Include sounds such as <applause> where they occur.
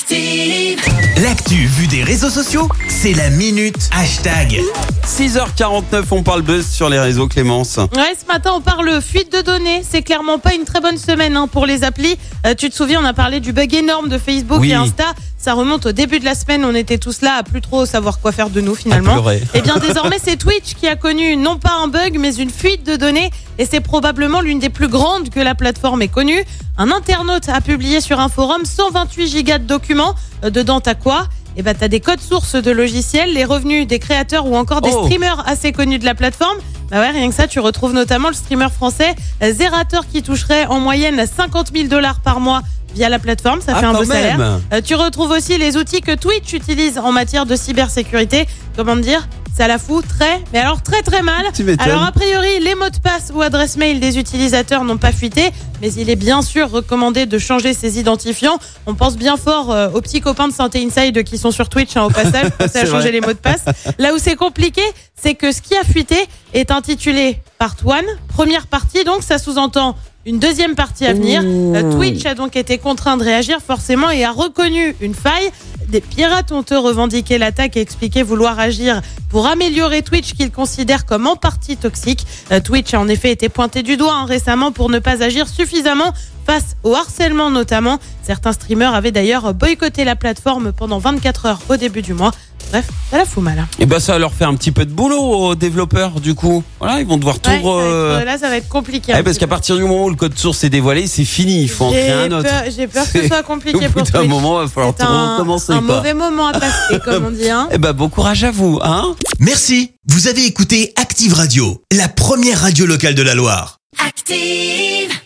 Active. L'actu vue des réseaux sociaux, c'est la minute hashtag. 6h49, on parle buzz sur les réseaux, Clémence. Ouais, ce matin, on parle fuite de données. C'est clairement pas une très bonne semaine hein, pour les applis. Euh, tu te souviens, on a parlé du bug énorme de Facebook Oui. et Insta. Ça remonte au début de la semaine. On était tous là à plus trop savoir quoi faire de nous finalement. Et bien désormais, c'est Twitch qui a connu non pas un bug, mais une fuite de données. Et c'est probablement l'une des plus grandes que la plateforme ait connue. Un internaute a publié sur un forum 128 gigas de documents. Euh, dedans, t'as quoi? Eh ben, t'as des codes sources de logiciels, les revenus des créateurs ou encore des Oh. streamers assez connus de la plateforme. Bah ouais, rien que ça, tu retrouves notamment le streamer français euh, Zerator qui toucherait en moyenne 50 000 dollars par mois via la plateforme. Ça Ah, fait un beau salaire. Euh, tu retrouves aussi les outils que Twitch utilise en matière de cybersécurité. Comment dire? Ça la fout très, mais alors très très mal. Alors a priori, les mots de passe ou adresses mail des utilisateurs n'ont pas fuité, mais il est bien sûr recommandé de changer ses identifiants. On pense bien fort euh, aux petits copains de Santé Inside qui sont sur Twitch hein, au passage, pour <laughs> C'est à changer vrai. les mots de passe. Là où c'est compliqué, c'est que ce qui a fuité est intitulé Part 1, première partie, donc ça sous-entend une deuxième partie à venir. Euh, Twitch a donc été contraint de réagir forcément et a reconnu une faille. Des pirates ont eux revendiqué l'attaque et expliqué vouloir agir pour améliorer Twitch qu'ils considèrent comme en partie toxique. Euh, Twitch a en effet été pointé du doigt hein, récemment pour ne pas agir suffisamment face au harcèlement notamment. Certains streamers avaient d'ailleurs boycotté la plateforme pendant 24 heures au début du mois. Bref, ça la fout mal. hein. Et ben ça leur fait un petit peu de boulot aux développeurs du coup. Voilà, ils vont devoir tout. Ouais, ça va être- euh, là, ça va être compliqué. ouais, un parce qu'à partir du moment où le code source est dévoilé, c'est fini. Il faut en créer J'ai un autre. peur, j'ai peur que ce soit compliqué pour d'un Twitch. moment, il va falloir C'est tout un, recommencer. un mauvais moment à passer, <laughs> comme on dit. Hein. Eh ben bon courage à vous, hein. Merci, vous avez écouté Active Radio, la première radio locale de la Loire. Active.